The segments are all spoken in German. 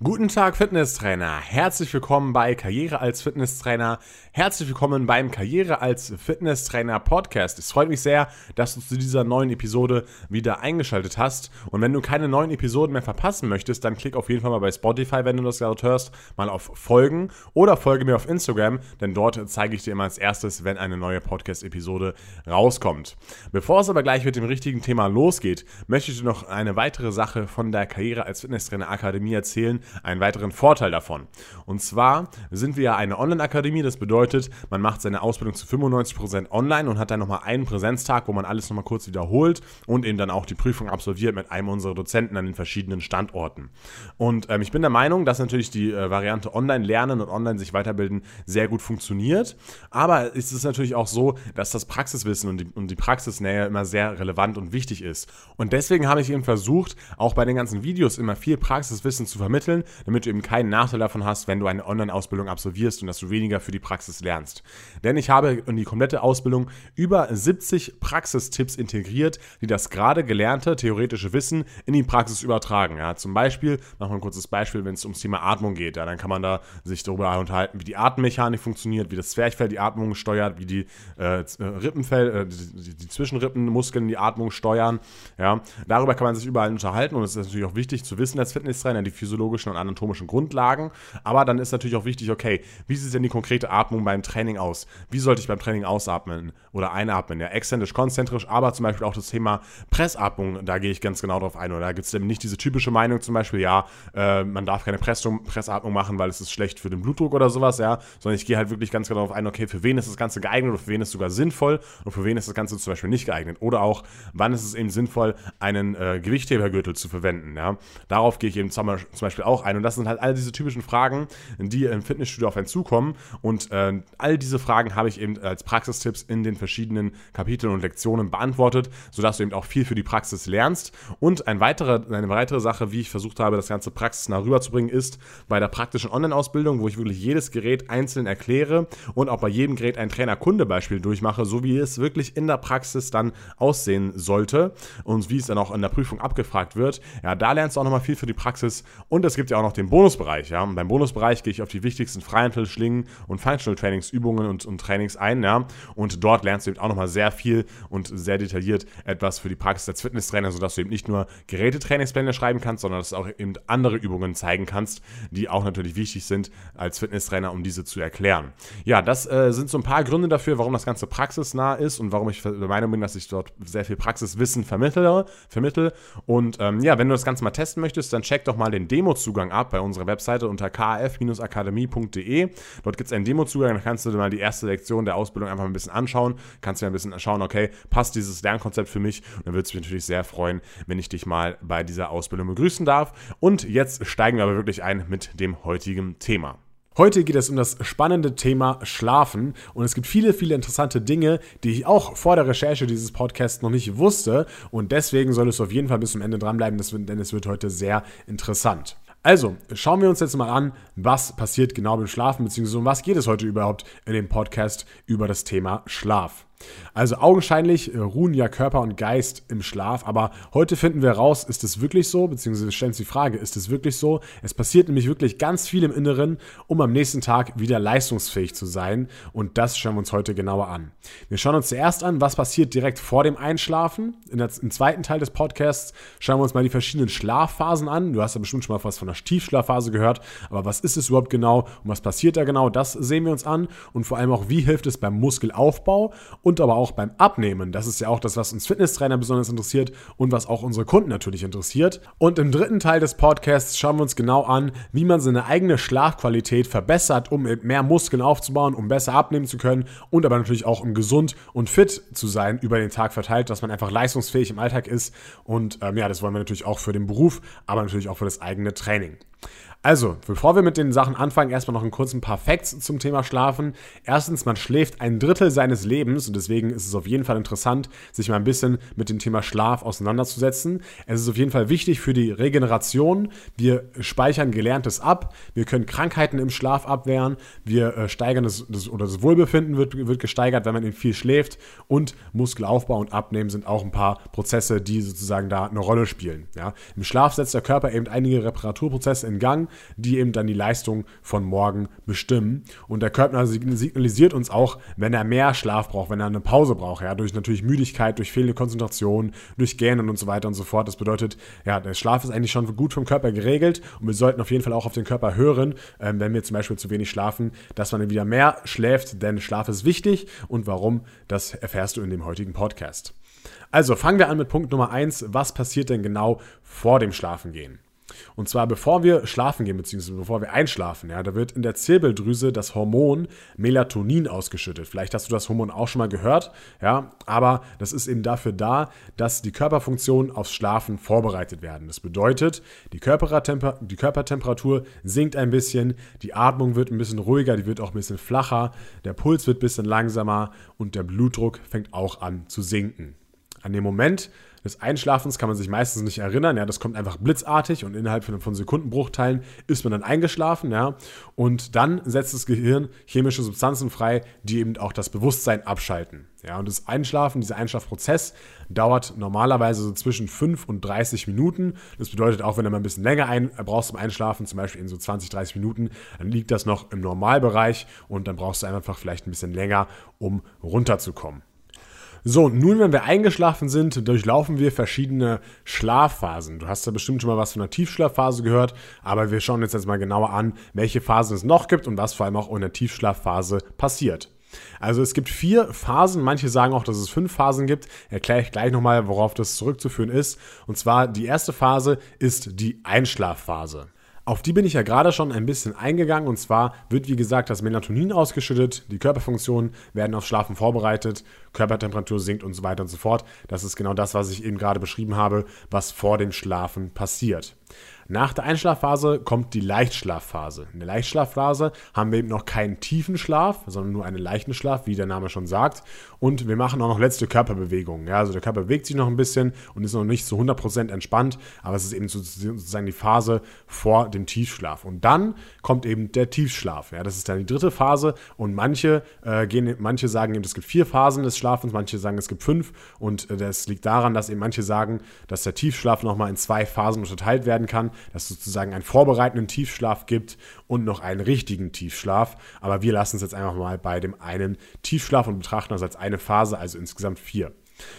Guten Tag, Fitnesstrainer. Herzlich willkommen bei Karriere als Fitnesstrainer. Herzlich willkommen beim Karriere als Fitnesstrainer Podcast. Es freut mich sehr, dass du zu dieser neuen Episode wieder eingeschaltet hast. Und wenn du keine neuen Episoden mehr verpassen möchtest, dann klick auf jeden Fall mal bei Spotify, wenn du das gerade hörst, mal auf Folgen oder folge mir auf Instagram, denn dort zeige ich dir immer als erstes, wenn eine neue Podcast-Episode rauskommt. Bevor es aber gleich mit dem richtigen Thema losgeht, möchte ich dir noch eine weitere Sache von der Karriere als Fitnesstrainer Akademie erzählen einen weiteren Vorteil davon. Und zwar sind wir ja eine Online-Akademie, das bedeutet, man macht seine Ausbildung zu 95% online und hat dann nochmal einen Präsenztag, wo man alles nochmal kurz wiederholt und eben dann auch die Prüfung absolviert mit einem unserer Dozenten an den verschiedenen Standorten. Und ähm, ich bin der Meinung, dass natürlich die äh, Variante online lernen und online sich weiterbilden sehr gut funktioniert. Aber es ist natürlich auch so, dass das Praxiswissen und die, und die Praxisnähe immer sehr relevant und wichtig ist. Und deswegen habe ich eben versucht, auch bei den ganzen Videos immer viel Praxiswissen zu vermitteln entwickeln, damit du eben keinen Nachteil davon hast, wenn du eine Online-Ausbildung absolvierst und dass du weniger für die Praxis lernst. Denn ich habe in die komplette Ausbildung über 70 Praxistipps integriert, die das gerade gelernte theoretische Wissen in die Praxis übertragen. Ja, zum Beispiel, machen wir ein kurzes Beispiel, wenn es ums Thema Atmung geht, ja, dann kann man da sich darüber unterhalten, wie die Atemmechanik funktioniert, wie das Zwerchfell die Atmung steuert, wie die äh, Rippenfell, äh, die, die Zwischenrippenmuskeln die Atmung steuern. Ja, darüber kann man sich überall unterhalten und es ist natürlich auch wichtig zu wissen als Fitnesstrainer, die physiologischen physiologischen und anatomischen Grundlagen. Aber dann ist natürlich auch wichtig, okay, wie sieht denn die konkrete Atmung beim Training aus? Wie sollte ich beim Training ausatmen oder einatmen? Ja, exzentrisch, konzentrisch, aber zum Beispiel auch das Thema Pressatmung, da gehe ich ganz genau drauf ein. Oder da gibt es eben nicht diese typische Meinung zum Beispiel, ja, äh, man darf keine Pressung, Pressatmung machen, weil es ist schlecht für den Blutdruck oder sowas, ja, sondern ich gehe halt wirklich ganz genau darauf ein, okay, für wen ist das Ganze geeignet oder für wen ist es sogar sinnvoll und für wen ist das Ganze zum Beispiel nicht geeignet. Oder auch, wann ist es eben sinnvoll, einen äh, Gewichthebergürtel zu verwenden, ja. Darauf gehe ich eben zum Beispiel auch ein. Und das sind halt all diese typischen Fragen, die im Fitnessstudio auf einen zukommen. Und äh, all diese Fragen habe ich eben als Praxistipps in den verschiedenen Kapiteln und Lektionen beantwortet, sodass du eben auch viel für die Praxis lernst. Und ein weiterer, eine weitere Sache, wie ich versucht habe, das ganze praxisnah rüberzubringen, ist bei der praktischen Online-Ausbildung, wo ich wirklich jedes Gerät einzeln erkläre und auch bei jedem Gerät ein Trainer-Kunde-Beispiel durchmache, so wie es wirklich in der Praxis dann aussehen sollte und wie es dann auch in der Prüfung abgefragt wird. Ja, da lernst du auch nochmal viel für die Praxis und es gibt ja auch noch den Bonusbereich. Ja? Und beim Bonusbereich gehe ich auf die wichtigsten Freihantel, Schlingen und Functional Trainingsübungen und, und Trainings ein. Ja? Und dort lernst du eben auch nochmal sehr viel und sehr detailliert etwas für die Praxis als Fitnesstrainer, sodass du eben nicht nur Gerätetrainingspläne schreiben kannst, sondern dass du auch eben andere Übungen zeigen kannst, die auch natürlich wichtig sind als Fitnesstrainer, um diese zu erklären. Ja, das äh, sind so ein paar Gründe dafür, warum das Ganze praxisnah ist und warum ich der Meinung bin, dass ich dort sehr viel Praxiswissen vermittle. vermittle. Und ähm, ja, wenn du das Ganze mal testen möchtest, dann check doch mal den Demo-Zugang ab bei unserer Webseite unter kf-akademie.de. Dort gibt es einen Demo-Zugang, da kannst du dir mal die erste Lektion der Ausbildung einfach ein bisschen anschauen. Kannst dir ein bisschen schauen, okay, passt dieses Lernkonzept für mich? Und dann würde es mich natürlich sehr freuen, wenn ich dich mal bei dieser Ausbildung begrüßen darf. Und jetzt steigen wir aber wirklich ein mit dem heutigen Thema. Heute geht es um das spannende Thema Schlafen und es gibt viele, viele interessante Dinge, die ich auch vor der Recherche dieses Podcasts noch nicht wusste und deswegen solltest du auf jeden Fall bis zum Ende dranbleiben, denn es wird heute sehr interessant. Also, schauen wir uns jetzt mal an, was passiert genau beim Schlafen, beziehungsweise um was geht es heute überhaupt in dem Podcast über das Thema Schlaf. Also augenscheinlich äh, ruhen ja Körper und Geist im Schlaf, aber heute finden wir raus, ist es wirklich so, beziehungsweise stellen uns die Frage, ist es wirklich so? Es passiert nämlich wirklich ganz viel im Inneren, um am nächsten Tag wieder leistungsfähig zu sein und das schauen wir uns heute genauer an. Wir schauen uns zuerst an, was passiert direkt vor dem Einschlafen. In der, Im zweiten Teil des Podcasts schauen wir uns mal die verschiedenen Schlafphasen an. Du hast ja bestimmt schon mal was von der Tiefschlafphase gehört, aber was ist es überhaupt genau und was passiert da genau, das sehen wir uns an und vor allem auch, wie hilft es beim Muskelaufbau und aber auch beim Abnehmen. Das ist ja auch das, was uns Fitnesstrainer besonders interessiert und was auch unsere Kunden natürlich interessiert. Und im dritten Teil des Podcasts schauen wir uns genau an, wie man seine eigene Schlafqualität verbessert, um mehr Muskeln aufzubauen, um besser abnehmen zu können und aber natürlich auch um gesund und fit zu sein über den Tag verteilt, dass man einfach leistungsfähig im Alltag ist. Und ähm, ja, das wollen wir natürlich auch für den Beruf, aber natürlich auch für das eigene Training. Also, bevor wir mit den Sachen anfangen, erstmal noch einen kurzen paar Facts zum Thema Schlafen. Erstens, man schläft ein Drittel seines Lebens und deswegen ist es auf jeden Fall interessant, sich mal ein bisschen mit dem Thema Schlaf auseinanderzusetzen. Es ist auf jeden Fall wichtig für die Regeneration. Wir speichern Gelerntes ab. Wir können Krankheiten im Schlaf abwehren. Wir äh, steigern das, das, oder das Wohlbefinden wird, wird gesteigert, wenn man eben viel schläft. Und Muskelaufbau und Abnehmen sind auch ein paar Prozesse, die sozusagen da eine Rolle spielen. Ja? Im Schlaf setzt der Körper eben einige Reparaturprozesse in Gang, die eben dann die Leistung von morgen bestimmen. Und der Körper signalisiert uns auch, wenn er mehr Schlaf braucht, wenn er eine Pause braucht, ja, durch natürlich Müdigkeit, durch fehlende Konzentration, durch Gähnen und so weiter und so fort. Das bedeutet, ja, der Schlaf ist eigentlich schon gut vom Körper geregelt und wir sollten auf jeden Fall auch auf den Körper hören, ähm, wenn wir zum Beispiel zu wenig schlafen, dass man wieder mehr schläft, denn Schlaf ist wichtig und warum, das erfährst du in dem heutigen Podcast. Also fangen wir an mit Punkt Nummer 1. Was passiert denn genau vor dem Schlafengehen? Und zwar bevor wir schlafen gehen, beziehungsweise bevor wir einschlafen, ja, da wird in der Zirbeldrüse das Hormon Melatonin ausgeschüttet. Vielleicht hast du das Hormon auch schon mal gehört, ja, aber das ist eben dafür da, dass die Körperfunktionen aufs Schlafen vorbereitet werden. Das bedeutet, die, Körpertemper die Körpertemperatur sinkt ein bisschen, die Atmung wird ein bisschen ruhiger, die wird auch ein bisschen flacher, der Puls wird ein bisschen langsamer und der Blutdruck fängt auch an zu sinken. An dem Moment des Einschlafens kann man sich meistens nicht erinnern. Ja, das kommt einfach blitzartig und innerhalb von, Sekundenbruchteilen ist man dann eingeschlafen. Ja, und dann setzt das Gehirn chemische Substanzen frei, die eben auch das Bewusstsein abschalten. Ja, und das Einschlafen, dieser Einschlafprozess dauert normalerweise so zwischen 5 und 30 Minuten. Das bedeutet, auch wenn du mal ein bisschen länger ein, brauchst zum Einschlafen, zum Beispiel in so 20, 30 Minuten, dann liegt das noch im Normalbereich und dann brauchst du einfach vielleicht ein bisschen länger, um runterzukommen. So, nun, wenn wir eingeschlafen sind, durchlaufen wir verschiedene Schlafphasen. Du hast ja bestimmt schon mal was von einer Tiefschlafphase gehört, aber wir schauen jetzt mal genauer an, welche Phasen es noch gibt und was vor allem auch in der Tiefschlafphase passiert. Also es gibt vier Phasen, manche sagen auch, dass es fünf Phasen gibt. Erkläre ich gleich nochmal, worauf das zurückzuführen ist. Und zwar die erste Phase ist die Einschlafphase. Auf die bin ich ja gerade schon ein bisschen eingegangen und zwar wird wie gesagt das Melatonin ausgeschüttet, die Körperfunktionen werden aufs Schlafen vorbereitet, Körpertemperatur sinkt und so weiter und so fort. Das ist genau das, was ich eben gerade beschrieben habe, was vor dem Schlafen passiert. Nach der Einschlafphase kommt die Leichtschlafphase. In der Leichtschlafphase haben wir eben noch keinen tiefen Schlaf, sondern nur einen leichten Schlaf, wie der Name schon sagt. Und wir machen auch noch letzte Körperbewegungen. Ja, also der Körper bewegt sich noch ein bisschen und ist noch nicht zu 100% entspannt, aber es ist eben sozusagen die Phase vor dem Tiefschlaf. Und dann kommt eben der Tiefschlaf. Ja, das ist dann die dritte Phase und manche, äh, gehen, manche sagen eben, es gibt vier Phasen des Schlafens, manche sagen, es gibt fünf. Und äh, das liegt daran, dass eben manche sagen, dass der Tiefschlaf nochmal in zwei Phasen unterteilt werden kann dass es sozusagen einen vorbereitenden Tiefschlaf gibt und noch einen richtigen Tiefschlaf. Aber wir lassen es jetzt einfach mal bei dem einen Tiefschlaf und betrachten das als eine Phase, also insgesamt vier.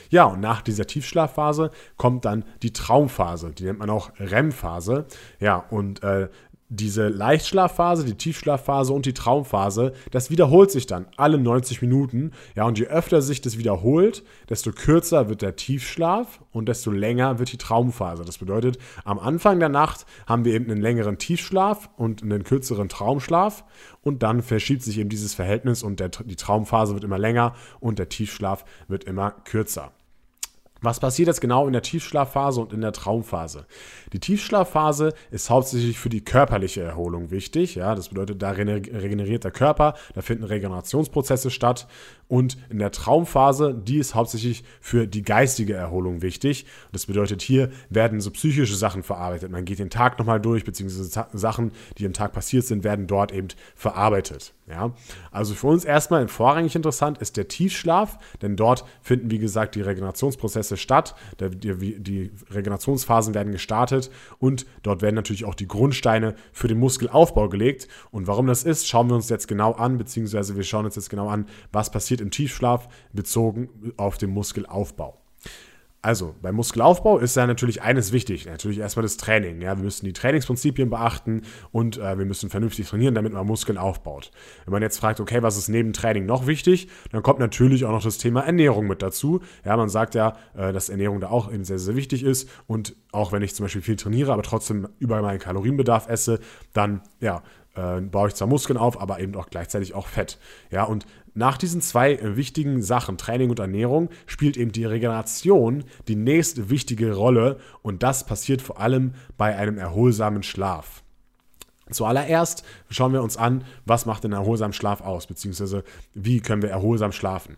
Ja, und nach dieser Tiefschlafphase kommt dann die Traumphase. Die nennt man auch REM-Phase. Ja, und äh, diese Leichtschlafphase, die Tiefschlafphase und die Traumphase, das wiederholt sich dann alle 90 Minuten. Ja, und je öfter sich das wiederholt, desto kürzer wird der Tiefschlaf und desto länger wird die Traumphase. Das bedeutet, am Anfang der Nacht haben wir eben einen längeren Tiefschlaf und einen kürzeren Traumschlaf und dann verschiebt sich eben dieses Verhältnis und der, die Traumphase wird immer länger und der Tiefschlaf wird immer kürzer. Was passiert jetzt genau in der Tiefschlafphase und in der Traumphase? Die Tiefschlafphase ist hauptsächlich für die körperliche Erholung wichtig. Ja, das bedeutet, da regeneriert der Körper, da finden Regenerationsprozesse statt. Und in der Traumphase, die ist hauptsächlich für die geistige Erholung wichtig. Das bedeutet, hier werden so psychische Sachen verarbeitet. Man geht den Tag nochmal durch, beziehungsweise Sachen, die im Tag passiert sind, werden dort eben verarbeitet. Ja, also für uns erstmal vorrangig interessant ist der Tiefschlaf, denn dort finden, wie gesagt, die Regenerationsprozesse statt. Die, Regenerationsphasen werden gestartet und dort werden natürlich auch die Grundsteine für den Muskelaufbau gelegt. Und warum das ist, schauen wir uns jetzt genau an, beziehungsweise wir schauen uns jetzt genau an, was passiert im Tiefschlaf bezogen auf den Muskelaufbau. Also, beim Muskelaufbau ist ja natürlich eines wichtig, natürlich erstmal das Training. Ja, wir müssen die Trainingsprinzipien beachten und äh, wir müssen vernünftig trainieren, damit man Muskeln aufbaut. Wenn man jetzt fragt, okay, was ist neben Training noch wichtig, dann kommt natürlich auch noch das Thema Ernährung mit dazu. Ja, man sagt ja, äh, dass Ernährung da auch eben sehr, sehr wichtig ist und auch wenn ich zum Beispiel viel trainiere, aber trotzdem über meinen Kalorienbedarf esse, dann ja, äh, baue ich zwar Muskeln auf, aber eben auch gleichzeitig auch Fett. Ja, und nach diesen zwei äh, wichtigen Sachen, Training und Ernährung, spielt eben die Regeneration die nächste wichtige Rolle und das passiert vor allem bei einem erholsamen Schlaf. Zuallererst schauen wir uns an, was macht den erholsamen Schlaf aus, beziehungsweise wie können wir erholsam schlafen.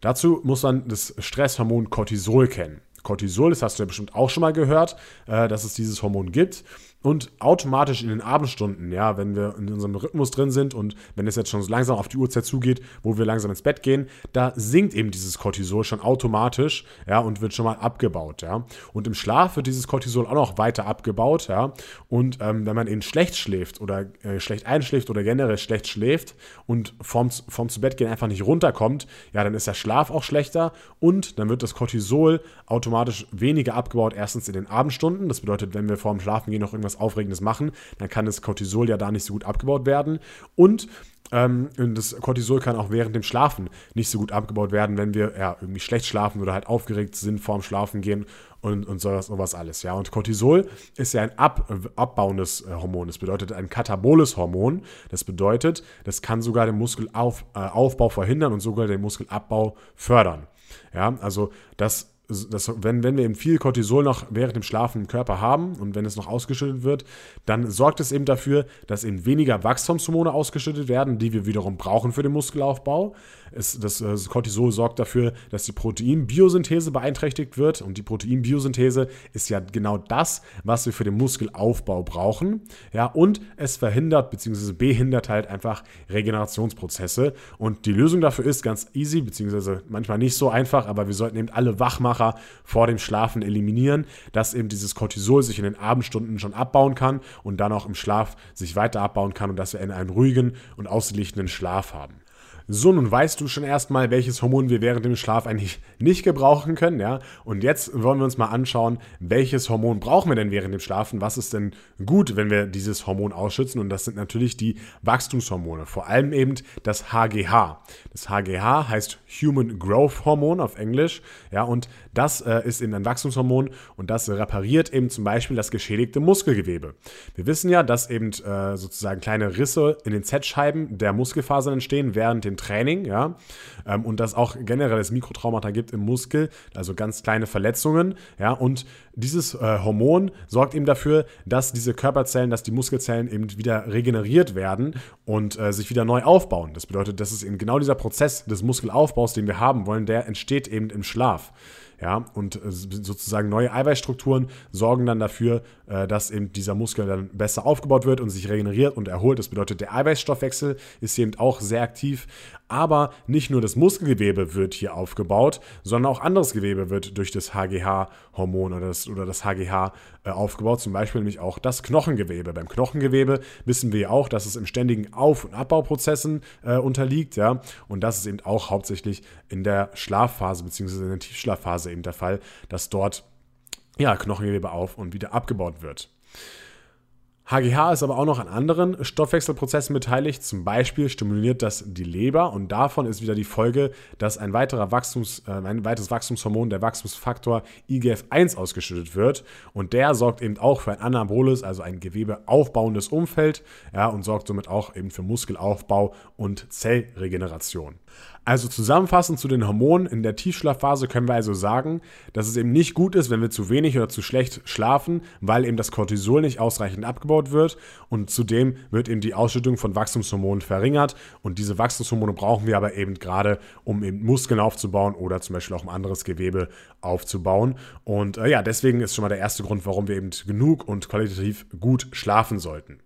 Dazu muss man das Stresshormon Cortisol kennen. Cortisol, das hast du ja bestimmt auch schon mal gehört, äh, dass es dieses Hormon gibt. Und automatisch in den Abendstunden, ja, wenn wir in unserem Rhythmus drin sind und wenn es jetzt schon so langsam auf die Uhrzeit zugeht, wo wir langsam ins Bett gehen, da sinkt eben dieses Cortisol schon automatisch, ja, und wird schon mal abgebaut, ja. Und im Schlaf wird dieses Cortisol auch noch weiter abgebaut, ja. Und ähm, wenn man eben schlecht schläft oder äh, schlecht einschläft oder generell schlecht schläft und vorm, vorm zu Bett gehen einfach nicht runterkommt, ja, dann ist der Schlaf auch schlechter und dann wird das Cortisol automatisch weniger abgebaut, erstens in den Abendstunden. Das bedeutet, wenn wir vorm Schlafen gehen noch irgendwas irgendwas Aufregendes machen, dann kann das Cortisol ja da nicht so gut abgebaut werden. Und ähm, das Cortisol kann auch während dem Schlafen nicht so gut abgebaut werden, wenn wir ja, irgendwie schlecht schlafen oder halt aufgeregt sind vorm Schlafen gehen und, und sowas, sowas alles. Ja. Und Cortisol ist ja ein ab, abbauendes äh, Hormon. Das bedeutet ein kataboles Hormon. Das bedeutet, das kann sogar den Muskelaufbau äh, verhindern und sogar den Muskelabbau fördern. Ja, also das das, wenn, wenn wir eben viel Cortisol noch während dem Schlafen im Körper haben und wenn es noch ausgeschüttet wird, dann sorgt es eben dafür, dass eben weniger Wachstumshormone ausgeschüttet werden, die wir wiederum brauchen für den Muskelaufbau. Es, das, das Cortisol sorgt dafür, dass die Proteinbiosynthese beeinträchtigt wird und die Proteinbiosynthese ist ja genau das, was wir für den Muskelaufbau brauchen. Ja, und es verhindert bzw. behindert halt einfach Regenerationsprozesse und die Lösung dafür ist ganz easy bzw. manchmal nicht so einfach, aber wir sollten eben alle wach machen Aufwacher vor dem Schlafen eliminieren, dass eben dieses Cortisol sich in den Abendstunden schon abbauen kann und dann auch im Schlaf sich weiter abbauen kann und dass wir einen ruhigen und ausgeglichenen Schlaf haben. So, nun weißt du schon erstmal, welches Hormon wir während dem Schlaf eigentlich nicht gebrauchen können, ja? Und jetzt wollen wir uns mal anschauen, welches Hormon brauchen wir denn während dem Schlafen? Was ist denn gut, wenn wir dieses Hormon ausschützen? Und das sind natürlich die Wachstumshormone, vor allem eben das HGH. Das HGH heißt Human Growth Hormone auf Englisch, ja? Und das äh, ist eben ein Wachstumshormon und das repariert eben zum Beispiel das geschädigte Muskelgewebe. Wir wissen ja, dass eben äh, sozusagen kleine Risse in den Z-Scheiben der Muskelfasern entstehen während dem Training, ja, ähm, und dass auch generell es Mikrotraumata gibt im Muskel, also ganz kleine Verletzungen, ja, und dieses äh, Hormon sorgt eben dafür, dass diese Körperzellen, dass die Muskelzellen eben wieder regeneriert werden und äh, sich wieder neu aufbauen. Das bedeutet, dass es eben genau dieser Prozess des Muskelaufbaus, den wir haben wollen, der entsteht eben im Schlaf. Ja, und äh, sozusagen neue Eiweißstrukturen sorgen dann dafür, äh, dass eben dieser Muskel dann besser aufgebaut wird und sich regeneriert und erholt. Das bedeutet, der Eiweißstoffwechsel ist eben auch sehr aktiv. Aber nicht nur das Muskelgewebe wird hier aufgebaut, sondern auch anderes Gewebe wird durch das HGH-Hormon oder das, oder das HGH äh, aufgebaut. Zum Beispiel nämlich auch das Knochengewebe. Beim Knochengewebe wissen wir auch, dass es im ständigen Auf- und Abbauprozessen äh, unterliegt. Ja? Und das ist eben auch hauptsächlich in der Schlafphase bzw. in der Tiefschlafphase eben der Fall, dass dort ja, Knochengewebe auf und wieder abgebaut wird. HGH ist aber auch noch an anderen Stoffwechselprozessen beteiligt. Zum Beispiel stimuliert das die Leber und davon ist wieder die Folge, dass ein, weiterer Wachstums, äh, ein weiteres Wachstumshormon, der Wachstumsfaktor IGF-1 ausgeschüttet wird. Und der sorgt eben auch für ein anaboles, also ein gewebeaufbauendes Umfeld ja, und sorgt somit auch eben für Muskelaufbau und Zellregeneration. Also zusammenfassend zu den Hormonen in der Tiefschlafphase können wir also sagen, dass es eben nicht gut ist, wenn wir zu wenig oder zu schlecht schlafen, weil eben das Cortisol nicht ausreichend abgebaut wird. Und zudem wird eben die Ausschüttung von Wachstumshormonen verringert. Und diese Wachstumshormone brauchen wir aber eben gerade, um eben Muskeln aufzubauen oder zum Beispiel auch um anderes Gewebe aufzubauen. Und äh, ja, deswegen ist schon mal der erste Grund, warum wir eben genug und qualitativ gut schlafen sollten.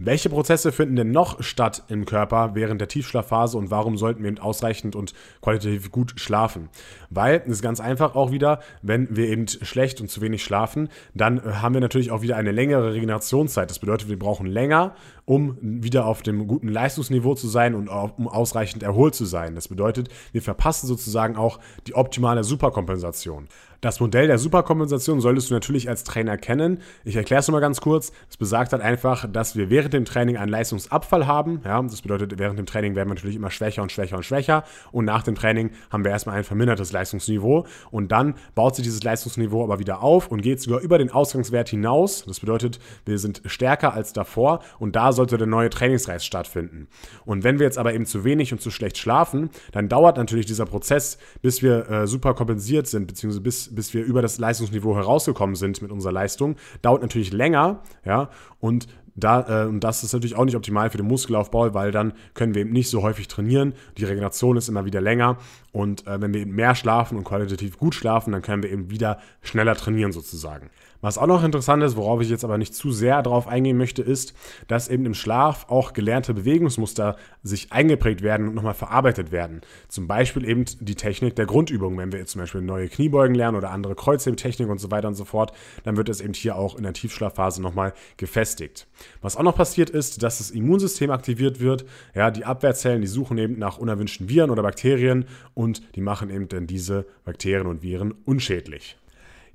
Welche Prozesse finden denn noch statt im Körper während der Tiefschlafphase und warum sollten wir eben ausreichend und qualitativ gut schlafen? Weil, es ist ganz einfach auch wieder, wenn wir eben schlecht und zu wenig schlafen, dann haben wir natürlich auch wieder eine längere Regenerationszeit. Das bedeutet, wir brauchen länger, um wieder auf dem guten Leistungsniveau zu sein und um ausreichend erholt zu sein. Das bedeutet, wir verpassen sozusagen auch die optimale Superkompensation. Das Modell der Superkompensation solltest du natürlich als Trainer kennen. Ich erkläre es nochmal ganz kurz. Es besagt halt einfach, dass wir während dem Training einen Leistungsabfall haben. Ja, das bedeutet, während dem Training werden wir natürlich immer schwächer und schwächer und schwächer. Und nach dem Training haben wir erstmal ein vermindertes Leistungsniveau. Und dann baut sich dieses Leistungsniveau aber wieder auf und geht sogar über den Ausgangswert hinaus. Das bedeutet, wir sind stärker als davor. Und da sollte der neue Trainingsreiz stattfinden. Und wenn wir jetzt aber eben zu wenig und zu schlecht schlafen, dann dauert natürlich dieser Prozess, bis wir äh, super kompensiert sind, beziehungsweise bis bis, wir über das Leistungsniveau herausgekommen sind mit unserer Leistung, dauert natürlich länger, ja, und da, äh, das ist natürlich auch nicht optimal für den Muskelaufbau, weil dann können wir eben nicht so häufig trainieren. Die Regeneration ist immer wieder länger. Und äh, wenn wir eben mehr schlafen und qualitativ gut schlafen, dann können wir eben wieder schneller trainieren sozusagen. Was auch noch interessant ist, worauf ich jetzt aber nicht zu sehr darauf eingehen möchte, ist, dass eben im Schlaf auch gelernte Bewegungsmuster sich eingeprägt werden und nochmal verarbeitet werden. Zum Beispiel eben die Technik der Grundübung. Wenn wir jetzt zum Beispiel neue Kniebeugen lernen oder andere Kreuzhebtechnik und so weiter und so fort, dann wird es eben hier auch in der Tiefschlafphase nochmal gefestigt. Was auch noch passiert ist, dass das Immunsystem aktiviert wird. Ja, die Abwehrzellen, die suchen eben nach unerwünschten Viren oder Bakterien und die machen eben dann diese Bakterien und Viren unschädlich.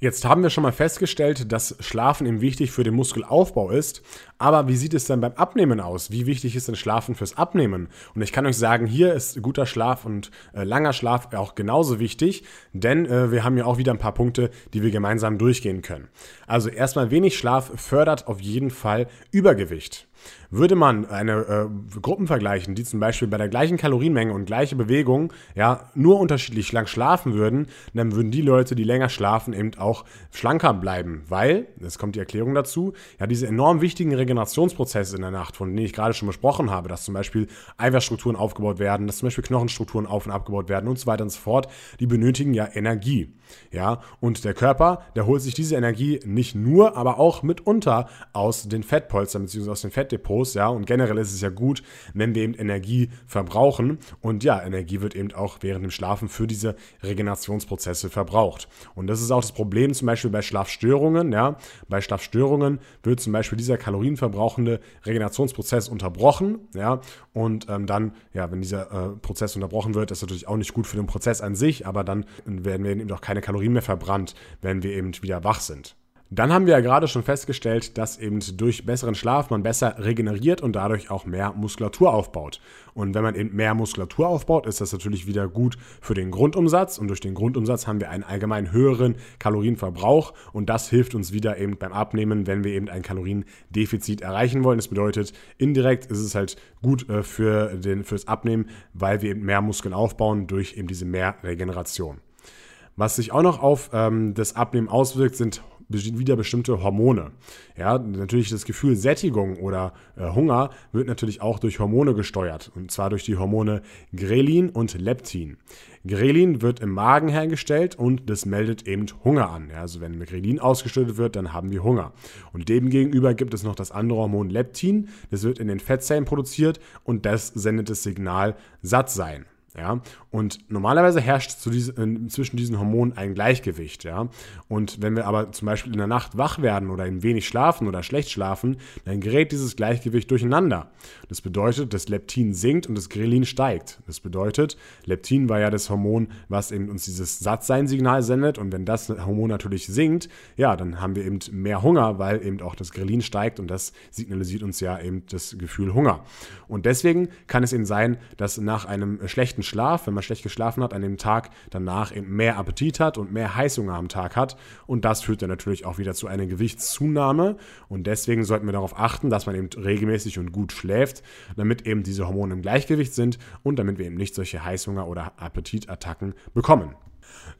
Jetzt haben wir schon mal festgestellt, dass Schlafen eben wichtig für den Muskelaufbau ist. Aber wie sieht es denn beim Abnehmen aus? Wie wichtig ist denn Schlafen fürs Abnehmen? Und ich kann euch sagen, hier ist guter Schlaf und äh, langer Schlaf auch genauso wichtig, denn äh, wir haben ja auch wieder ein paar Punkte, die wir gemeinsam durchgehen können. Also erstmal wenig Schlaf fördert auf jeden Fall Übergewicht. Würde man eine äh, Gruppen vergleichen, die zum Beispiel bei der gleichen Kalorienmenge und gleiche Bewegung ja nur unterschiedlich lang schlafen würden, dann würden die Leute, die länger schlafen, eben auch schlanker bleiben, weil, jetzt kommt die Erklärung dazu, ja diese enorm wichtigen Regenerationsprozesse in der Nacht, von denen ich gerade schon besprochen habe, dass zum Beispiel Eiweißstrukturen aufgebaut werden, dass zum Beispiel Knochenstrukturen auf und abgebaut werden und so weiter und so fort, die benötigen ja Energie. Ja, und der Körper, der holt sich diese Energie nicht nur, aber auch mitunter aus den Fettpolstern bzw. aus den Fettdepots, ja, und generell ist es ja gut, wenn wir eben Energie verbrauchen und ja, Energie wird eben auch während dem Schlafen für diese Regenerationsprozesse verbraucht. Und das ist auch das Problem zum Beispiel bei Schlafstörungen, ja, bei Schlafstörungen wird zum Beispiel dieser kalorienverbrauchende Regenerationsprozess unterbrochen, ja, und ähm, dann, ja, wenn dieser äh, Prozess unterbrochen wird, ist natürlich auch nicht gut für den Prozess an sich, aber dann werden wir eben auch keine Kalorien mehr verbrannt, wenn wir eben wieder wach sind. Dann haben wir ja gerade schon festgestellt, dass eben durch besseren Schlaf man besser regeneriert und dadurch auch mehr Muskulatur aufbaut. Und wenn man eben mehr Muskulatur aufbaut, ist das natürlich wieder gut für den Grundumsatz und durch den Grundumsatz haben wir einen allgemein höheren Kalorienverbrauch und das hilft uns wieder eben beim Abnehmen, wenn wir eben ein Kaloriendefizit erreichen wollen. Das bedeutet, indirekt ist es halt gut äh, für den, fürs Abnehmen, weil wir eben mehr Muskeln aufbauen durch eben diese mehr Regeneration. Was sich auch noch auf ähm, das Abnehmen auswirkt, sind wieder bestimmte Hormone. Ja, natürlich das Gefühl Sättigung oder äh, Hunger wird natürlich auch durch Hormone gesteuert. Und zwar durch die Hormone Grelin und Leptin. Grelin wird im Magen hergestellt und das meldet eben Hunger an. Ja, also wenn Grelin ausgeschüttet wird, dann haben wir Hunger. Und demgegenüber gibt es noch das andere Hormon Leptin. Das wird in den Fettzellen produziert und das sendet das Signal satt sein. Ja, und normalerweise herrscht zu diese, äh, zwischen diesen Hormonen ein Gleichgewicht. Ja, und wenn wir aber zum Beispiel in der Nacht wach werden oder in wenig schlafen oder schlecht schlafen, dann gerät dieses Gleichgewicht durcheinander. Das bedeutet, das Leptin sinkt und das Grelin steigt. Das bedeutet, Leptin war ja das Hormon, was eben uns dieses Sattsein-Signal sendet. Und wenn das Hormon natürlich sinkt, ja, dann haben wir eben mehr Hunger, weil eben auch das Grelin steigt und das signalisiert uns ja eben das Gefühl Hunger. Und deswegen kann es eben sein, dass nach einem schlechten schlechten Schlaf, wenn man schlecht geschlafen hat, an dem Tag danach eben mehr Appetit hat und mehr Heißhunger am Tag hat. Und das führt dann natürlich auch wieder zu einer Gewichtszunahme. Und deswegen sollten wir darauf achten, dass man eben regelmäßig und gut schläft, damit eben diese Hormone im Gleichgewicht sind und damit wir eben nicht solche Heißhunger- oder Appetitattacken bekommen.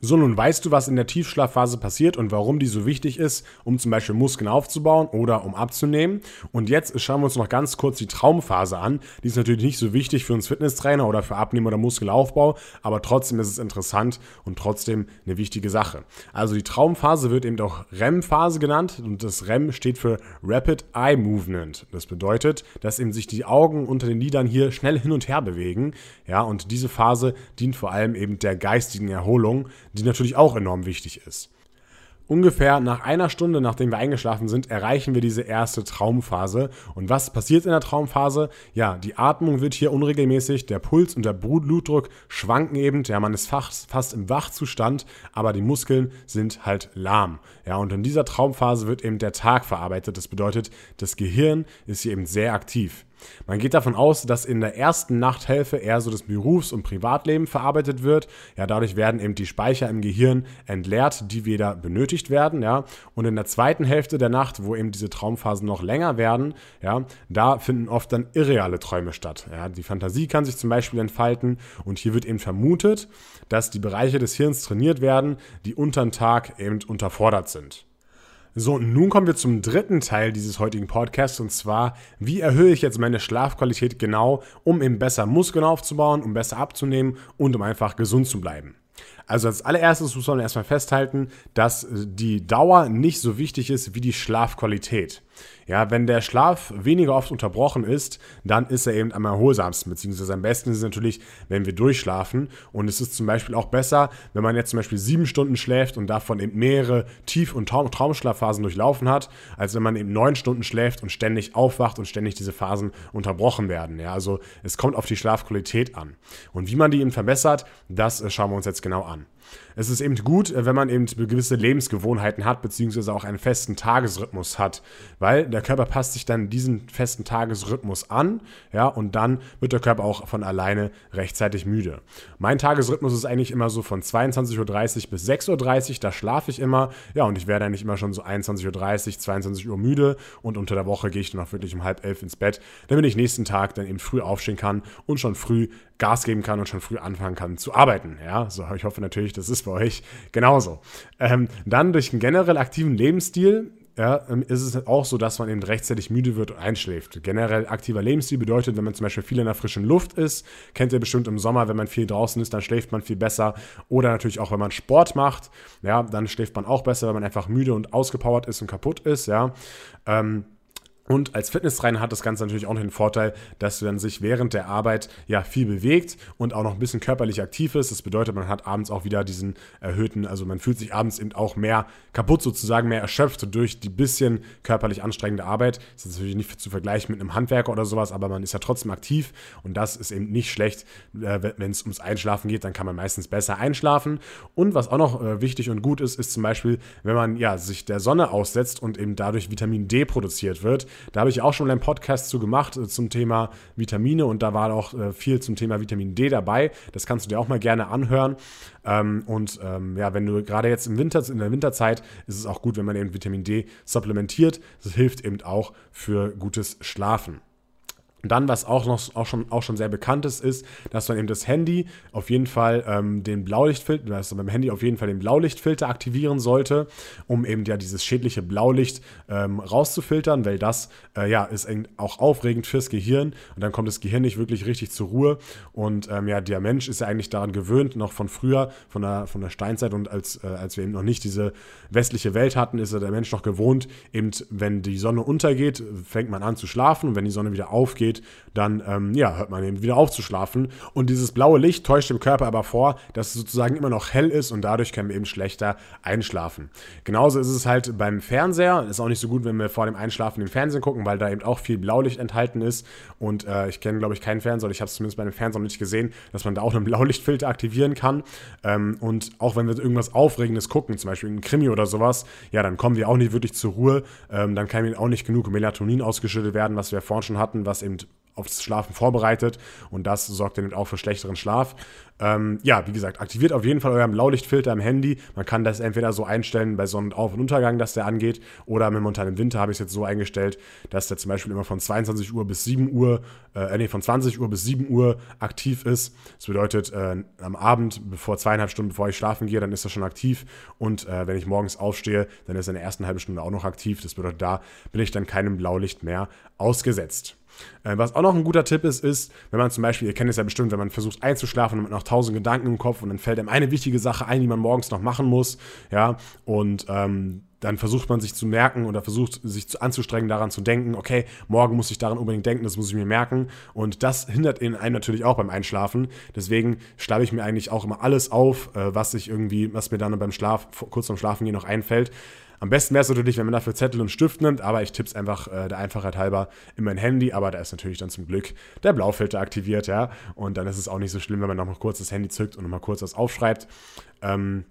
So, nun weißt du, was in der Tiefschlafphase passiert und warum die so wichtig ist, um zum Beispiel Muskeln aufzubauen oder um abzunehmen. Und jetzt schauen wir uns noch ganz kurz die Traumphase an. Die ist natürlich nicht so wichtig für uns Fitnesstrainer oder für Abnehmen oder Muskelaufbau, aber trotzdem ist es interessant und trotzdem eine wichtige Sache. Also die Traumphase wird eben auch REM-Phase genannt und das REM steht für Rapid Eye Movement. Das bedeutet, dass eben sich die Augen unter den Lidern hier schnell hin und her bewegen. Ja, und diese Phase dient vor allem eben der geistigen Erholung die natürlich auch enorm wichtig ist. Ungefähr nach einer Stunde, nachdem wir eingeschlafen sind, erreichen wir diese erste Traumphase. Und was passiert in der Traumphase? Ja, die Atmung wird hier unregelmäßig, der Puls und der Blutdruck schwanken eben. Ja, man ist fast, fast im Wachzustand, aber die Muskeln sind halt lahm. Ja, und in dieser Traumphase wird eben der Tag verarbeitet. Das bedeutet, das Gehirn ist hier eben sehr aktiv. Man geht davon aus, dass in der ersten Nachthälfte eher so das Berufs- und Privatleben verarbeitet wird. Ja, dadurch werden eben die Speicher im Gehirn entleert, die wieder benötigt werden. Ja, und in der zweiten Hälfte der Nacht, wo eben diese Traumphasen noch länger werden, ja, da finden oft dann irreale Träume statt. Ja, die Fantasie kann sich zum Beispiel entfalten und hier wird eben vermutet, dass die Bereiche des Hirns trainiert werden, die unter den Tag eben unterfordert sind. So, nun kommen wir zum dritten Teil dieses heutigen Podcasts und zwar, wie erhöhe ich jetzt meine Schlafqualität genau, um eben besser Muskeln aufzubauen, um besser abzunehmen und um einfach gesund zu bleiben. Also als allererstes muss man erstmal festhalten, dass die Dauer nicht so wichtig ist wie die Schlafqualität. Ja, wenn der Schlaf weniger oft unterbrochen ist, dann ist er eben am erholsamsten, beziehungsweise am besten ist es natürlich, wenn wir durchschlafen. Und es ist zum Beispiel auch besser, wenn man jetzt zum Beispiel sieben Stunden schläft und davon eben mehrere Tief- und Traum Traumschlafphasen durchlaufen hat, als wenn man eben neun Stunden schläft und ständig aufwacht und ständig diese Phasen unterbrochen werden. Ja, also es kommt auf die Schlafqualität an. Und wie man die eben verbessert, das äh, schauen wir uns jetzt genau an an. Es ist eben gut, äh, wenn man eben gewisse Lebensgewohnheiten hat, beziehungsweise auch einen festen Tagesrhythmus hat, weil der Körper passt sich dann diesen festen Tagesrhythmus an, ja, und dann wird der Körper auch von alleine rechtzeitig müde. Mein Tagesrhythmus ist eigentlich immer so von 22.30 Uhr bis 6.30 Uhr, da schlafe ich immer, ja, und ich werde eigentlich immer schon so 21.30 Uhr, 22 Uhr müde und unter der Woche gehe ich dann auch wirklich um halb elf ins Bett, damit ich nächsten Tag dann eben früh aufstehen kann und schon früh Gas geben kann und schon früh anfangen kann zu arbeiten. Ja, so ich hoffe natürlich, das ist bei euch genauso. Ähm, dann durch einen generell aktiven Lebensstil ja, ähm, ist es auch so, dass man eben rechtzeitig müde wird und einschläft. Generell aktiver Lebensstil bedeutet, wenn man zum Beispiel viel in der frischen Luft ist, kennt ihr bestimmt im Sommer, wenn man viel draußen ist, dann schläft man viel besser. Oder natürlich auch, wenn man Sport macht, ja, dann schläft man auch besser, wenn man einfach müde und ausgepowert ist und kaputt ist, ja. Ähm, und als Fitnesstrainer hat das Ganze natürlich auch noch den Vorteil, dass man sich während der Arbeit ja viel bewegt und auch noch ein bisschen körperlich aktiv ist. Das bedeutet, man hat abends auch wieder diesen erhöhten, also man fühlt sich abends eben auch mehr kaputt sozusagen, mehr erschöpft durch die bisschen körperlich anstrengende Arbeit. Das ist natürlich nicht zu vergleichen mit einem Handwerker oder sowas, aber man ist ja trotzdem aktiv und das ist eben nicht schlecht. Äh, wenn es ums Einschlafen geht, dann kann man meistens besser einschlafen. Und was auch noch äh, wichtig und gut ist, ist zum Beispiel, wenn man ja sich der Sonne aussetzt und eben dadurch Vitamin D produziert wird da habe ich auch schon einen Podcast zu gemacht äh, zum Thema Vitamine und da war auch äh, viel zum Thema Vitamin D dabei. Das kannst du dir auch mal gerne anhören. Ähm, und ähm, ja, wenn du gerade jetzt im Winter, in der Winterzeit, ist es auch gut, wenn man eben Vitamin D supplementiert. Das hilft eben auch für gutes Schlafen. Dann, was auch noch auch schon, auch schon sehr bekannt ist, ist, dass man eben das Handy auf jeden Fall ähm, den Blaulichtfilter, dass man beim Handy auf jeden Fall den Blaulichtfilter aktivieren sollte, um eben ja dieses schädliche Blaulicht ähm, rauszufiltern, weil das äh, ja ist auch aufregend fürs Gehirn und dann kommt das Gehirn nicht wirklich richtig zur Ruhe. Und ähm, ja, der Mensch ist ja eigentlich daran gewöhnt, noch von früher, von der, von der Steinzeit und als, äh, als wir eben noch nicht diese westliche Welt hatten, ist ja der Mensch noch gewohnt, eben wenn die Sonne untergeht, fängt man an zu schlafen und wenn die Sonne wieder aufgeht, geht, dann ähm, ja, hört man eben wieder auf zu schlafen. Und dieses blaue Licht täuscht dem Körper aber vor, dass es sozusagen immer noch hell ist und dadurch können wir eben schlechter einschlafen. Genauso ist es halt beim Fernseher. Ist auch nicht so gut, wenn wir vor dem Einschlafen den Fernsehen gucken, weil da eben auch viel Blaulicht enthalten ist. Und äh, ich kenne, glaube ich, keinen Fernseher, oder ich habe es zumindest bei dem Fernseher noch nicht gesehen, dass man da auch einen Blaulichtfilter aktivieren kann. Ähm, und auch wenn wir irgendwas Aufregendes gucken, zum Beispiel ein Krimi oder sowas, ja, dann kommen wir auch nicht wirklich zur Ruhe. Ähm, dann kann eben auch nicht genug Melatonin ausgeschüttet werden, was wir vorhin schon hatten, was eben aufs Schlafen vorbereitet und das sorgt dann auch für schlechteren Schlaf. Ähm, ja, wie gesagt, aktiviert auf jeden Fall euren Blaulichtfilter im Handy. Man kann das entweder so einstellen bei Sonnenauf- und Untergang, dass der angeht, oder momentan im Winter habe ich es jetzt so eingestellt, dass der zum Beispiel immer von 22 Uhr bis 7 Uhr, äh, nee, von 20 Uhr bis 7 Uhr aktiv ist. Das bedeutet, äh, am Abend, bevor zweieinhalb Stunden bevor ich schlafen gehe, dann ist er schon aktiv und äh, wenn ich morgens aufstehe, dann ist er in der ersten halben Stunde auch noch aktiv. Das bedeutet, da bin ich dann keinem Blaulicht mehr ausgesetzt. Äh, was auch noch ein guter Tipp ist, ist, wenn man zum Beispiel, ihr kennt es ja bestimmt, wenn man versucht einzuschlafen und man noch tausend Gedanken im Kopf und dann fällt einem eine wichtige Sache ein, die man morgens noch machen muss, ja, und ähm, dann versucht man sich zu merken oder versucht sich zu, anzustrengen, daran zu denken, okay, morgen muss ich daran unbedingt denken, das muss ich mir merken. Und das hindert in einem natürlich auch beim Einschlafen. Deswegen schlafe ich mir eigentlich auch immer alles auf, äh, was ich irgendwie, was mir dann beim Schlaf, kurz vorm Schlafen gehen noch einfällt. Am besten wäre es natürlich, wenn man dafür Zettel und Stift nimmt, aber ich tippe es einfach äh, der Einfachheit halber in mein Handy, aber da ist natürlich dann zum Glück der Blaufilter aktiviert, ja. Und dann ist es auch nicht so schlimm, wenn man noch mal kurz das Handy zückt und noch mal kurz was aufschreibt. Ähm,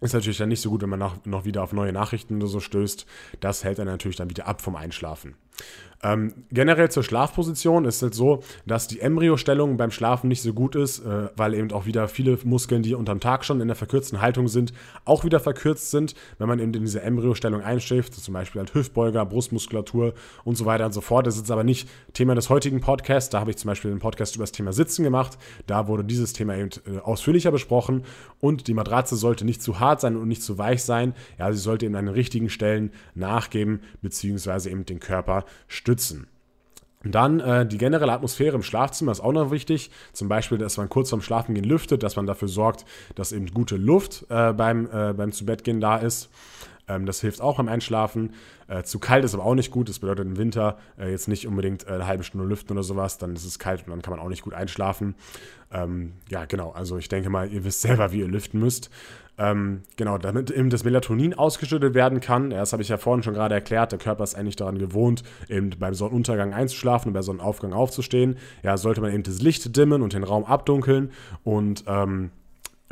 ist natürlich dann nicht so gut, wenn man noch, wieder auf neue Nachrichten oder so stößt. Das hält dann natürlich dann wieder ab vom Einschlafen. Ähm, generell zur Schlafposition ist es so, dass die Embryostellung beim Schlafen nicht so gut ist, äh, weil eben auch wieder viele Muskeln, die unterm Tag schon in der verkürzten Haltung sind, auch wieder verkürzt sind, wenn man eben in diese Embryostellung einschläft, zum Beispiel halt Hüftbeuger, Brustmuskulatur und so weiter und so fort. Das ist aber nicht Thema des heutigen Podcasts. Da habe ich zum Beispiel einen Podcast über das Thema Sitzen gemacht. Da wurde dieses Thema eben äh, ausführlicher besprochen und die Matratze sollte nicht zu hart sein und nicht zu weich sein. Ja, sie sollte eben an den richtigen Stellen nachgeben, beziehungsweise eben den Körper stützen. Dann äh, die generelle Atmosphäre im Schlafzimmer ist auch noch wichtig. Zum Beispiel, dass man kurz vorm Schlafengehen lüftet, dass man dafür sorgt, dass eben gute Luft äh, beim, äh, beim Zubettgehen da ist. Ähm, das hilft auch beim Einschlafen. Äh, zu kalt ist aber auch nicht gut. Das bedeutet im Winter äh, jetzt nicht unbedingt äh, eine halbe Stunde lüften oder sowas. Dann ist es kalt und dann kann man auch nicht gut einschlafen. Ähm, ja, genau. Also ich denke mal, ihr wisst selber, wie ihr lüften müsst. Ähm, genau, damit eben das Melatonin ausgeschüttet werden kann. Das habe ich ja vorhin schon gerade erklärt. Der Körper ist eigentlich daran gewohnt, eben beim Sonnenuntergang einzuschlafen und bei Sonnenaufgang aufzustehen. Ja, sollte man eben das Licht dimmen und den Raum abdunkeln und ähm,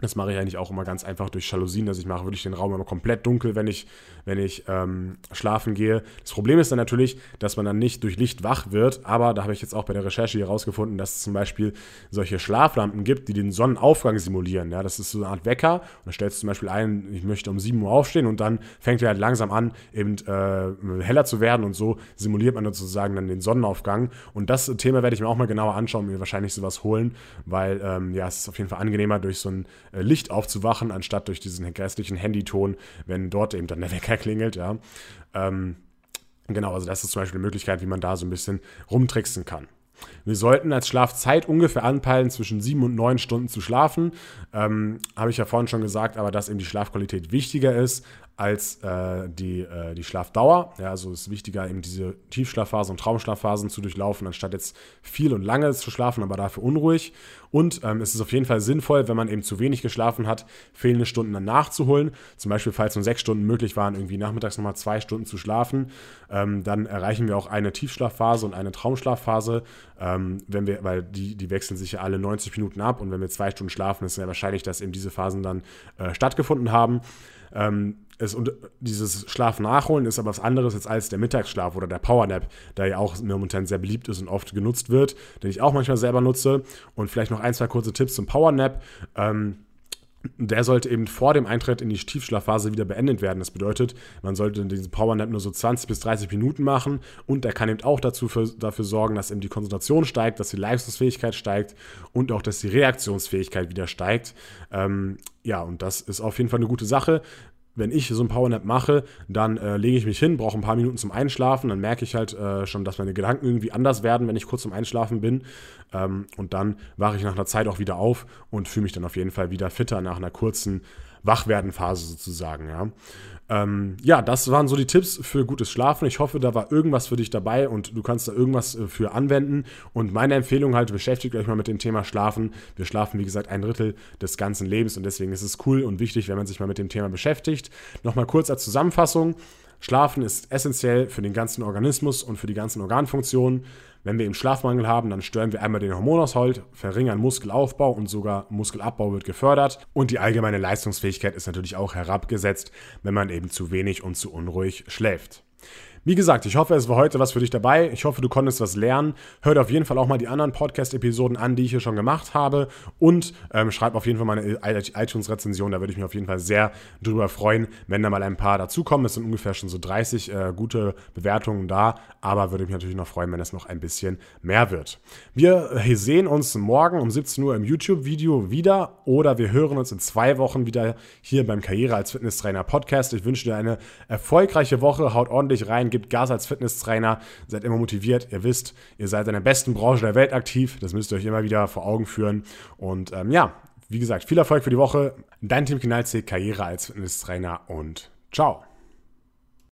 das mache ich eigentlich auch immer ganz einfach durch Jalousien, dass ich mache wirklich den Raum immer komplett dunkel, wenn ich, wenn ich ähm, schlafen gehe. Das Problem ist dann natürlich, dass man dann nicht durch Licht wach wird, aber da habe ich jetzt auch bei der Recherche hier rausgefunden, dass es zum Beispiel solche Schlaflampen gibt, die den Sonnenaufgang simulieren. Ja, das ist so eine Art Wecker und da stellst du zum Beispiel ein, ich möchte um 7 Uhr aufstehen und dann fängt er halt langsam an, eben äh, heller zu werden und so simuliert man sozusagen dann den Sonnenaufgang. Und das Thema werde ich mir auch mal genauer anschauen und mir wahrscheinlich sowas holen, weil ähm, ja, es ist auf jeden Fall angenehmer durch so ein Licht aufzuwachen, anstatt durch diesen grässlichen Handyton, wenn dort eben dann der Wecker klingelt, ja. Ähm, genau, also das ist zum Beispiel eine Möglichkeit, wie man da so ein bisschen rumtricksen kann. Wir sollten als Schlafzeit ungefähr anpeilen, zwischen sieben und neun Stunden zu schlafen. Ähm, Habe ich ja vorhin schon gesagt, aber dass eben die Schlafqualität wichtiger ist als äh, die, äh, die Schlafdauer. Ja, also ist wichtiger, eben diese Tiefschlafphasen und Traumschlafphasen zu durchlaufen, anstatt jetzt viel und lange zu schlafen, aber dafür unruhig. Und ähm, es ist auf jeden Fall sinnvoll, wenn man eben zu wenig geschlafen hat, fehlende Stunden dann nachzuholen. Zum Beispiel, falls nur sechs Stunden möglich waren, irgendwie nachmittags nochmal zwei Stunden zu schlafen, ähm, dann erreichen wir auch eine Tiefschlafphase und eine Traumschlafphase, ähm, wenn wir, weil die, die wechseln sich ja alle 90 Minuten ab und wenn wir zwei Stunden schlafen, ist es ja wahrscheinlich, dass eben diese Phasen dann äh, stattgefunden haben. Ähm, es, und dieses Schlaf nachholen ist aber was anderes jetzt als der Mittagsschlaf oder der Powernap, der ja auch momentan sehr beliebt ist und oft genutzt wird, den ich auch manchmal selber nutze. Und vielleicht noch ein, zwei kurze Tipps zum Powernap. Ähm, der sollte eben vor dem Eintritt in die Tiefschlafphase wieder beendet werden. Das bedeutet, man sollte diesen Powernap nur so 20 bis 30 Minuten machen und der kann eben auch dazu für, dafür sorgen, dass eben die Konzentration steigt, dass die Leistungsfähigkeit steigt und auch, dass die Reaktionsfähigkeit wieder steigt. Ähm, ja, und das ist auf jeden Fall eine gute Sache wenn ich so ein Powernap mache, dann äh, lege ich mich hin, brauche ein paar Minuten zum Einschlafen, dann merke ich halt äh, schon, dass meine Gedanken irgendwie anders werden, wenn ich kurz zum Einschlafen bin. Ähm, und dann wache ich nach einer Zeit auch wieder auf und fühle mich dann auf jeden Fall wieder fitter nach einer kurzen Wachwerdenphase sozusagen, ja. Ähm, ja, das waren so die Tipps für gutes Schlafen. Ich hoffe, da war irgendwas für dich dabei und du kannst da irgendwas äh, für anwenden. Und meine Empfehlung halt, beschäftigt euch mal mit dem Thema Schlafen. Wir schlafen, wie gesagt, ein Drittel des ganzen Lebens und deswegen ist es cool und wichtig, wenn man sich mal mit dem Thema beschäftigt. Nochmal kurz als Zusammenfassung. Schlafen ist essentiell für den ganzen Organismus und für die ganzen Organfunktionen. Wenn wir eben Schlafmangel haben, dann stören wir einmal den Hormonaushalt, verringern Muskelaufbau und sogar Muskelabbau wird gefördert. Und die allgemeine Leistungsfähigkeit ist natürlich auch herabgesetzt, wenn man eben zu wenig und zu unruhig schläft. Wie gesagt, ich hoffe, es war heute was für dich dabei. Ich hoffe, du konntest was lernen. Hör auf jeden Fall auch mal die anderen Podcast-Episoden an, die ich hier schon gemacht habe. Und ähm, schreib auf jeden Fall meine iTunes-Rezension. Da würde ich mich auf jeden Fall sehr drüber freuen, wenn da mal ein paar dazukommen. Es sind ungefähr schon so 30 äh, gute Bewertungen da. Aber würde mich natürlich noch freuen, wenn es noch ein bisschen mehr wird. Wir sehen uns morgen um 17 Uhr im YouTube-Video wieder. Oder wir hören uns in zwei Wochen wieder hier beim Karriere als Fitnesstrainer Podcast. Ich wünsche dir eine erfolgreiche Woche. Haut ordentlich rein gibt Gas als Fitnesstrainer, seid immer motiviert, ihr wisst, ihr seid in der besten Branche der Welt aktiv, das müsst ihr euch immer wieder vor Augen führen. Und ähm, ja, wie gesagt, viel Erfolg für die Woche. Dein Team Kinalze, Karriere als Fitnesstrainer und ciao.